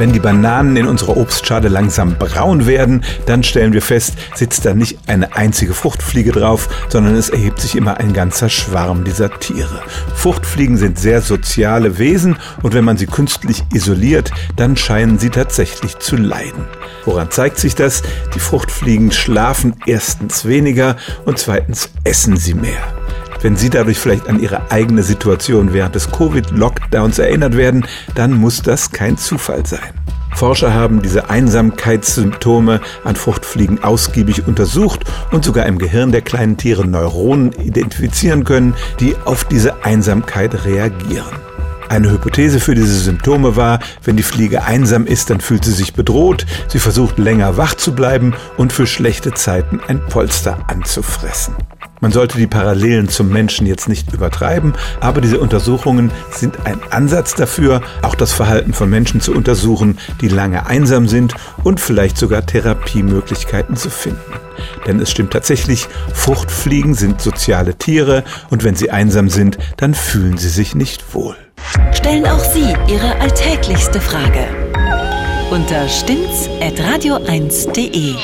Wenn die Bananen in unserer Obstschale langsam braun werden, dann stellen wir fest, sitzt da nicht eine einzige Fruchtfliege drauf, sondern es erhebt sich immer ein ganzer Schwarm dieser Tiere. Fruchtfliegen sind sehr soziale Wesen und wenn man sie künstlich isoliert, dann scheinen sie tatsächlich zu leiden. Woran zeigt sich das? Die Fruchtfliegen schlafen erstens weniger und zweitens essen sie mehr. Wenn Sie dadurch vielleicht an Ihre eigene Situation während des Covid-Lockdowns erinnert werden, dann muss das kein Zufall sein. Forscher haben diese Einsamkeitssymptome an Fruchtfliegen ausgiebig untersucht und sogar im Gehirn der kleinen Tiere Neuronen identifizieren können, die auf diese Einsamkeit reagieren. Eine Hypothese für diese Symptome war, wenn die Fliege einsam ist, dann fühlt sie sich bedroht, sie versucht länger wach zu bleiben und für schlechte Zeiten ein Polster anzufressen. Man sollte die Parallelen zum Menschen jetzt nicht übertreiben, aber diese Untersuchungen sind ein Ansatz dafür, auch das Verhalten von Menschen zu untersuchen, die lange einsam sind und vielleicht sogar Therapiemöglichkeiten zu finden. Denn es stimmt tatsächlich, Fruchtfliegen sind soziale Tiere und wenn sie einsam sind, dann fühlen sie sich nicht wohl. Stellen auch Sie Ihre alltäglichste Frage unter stimmtz.radio1.de.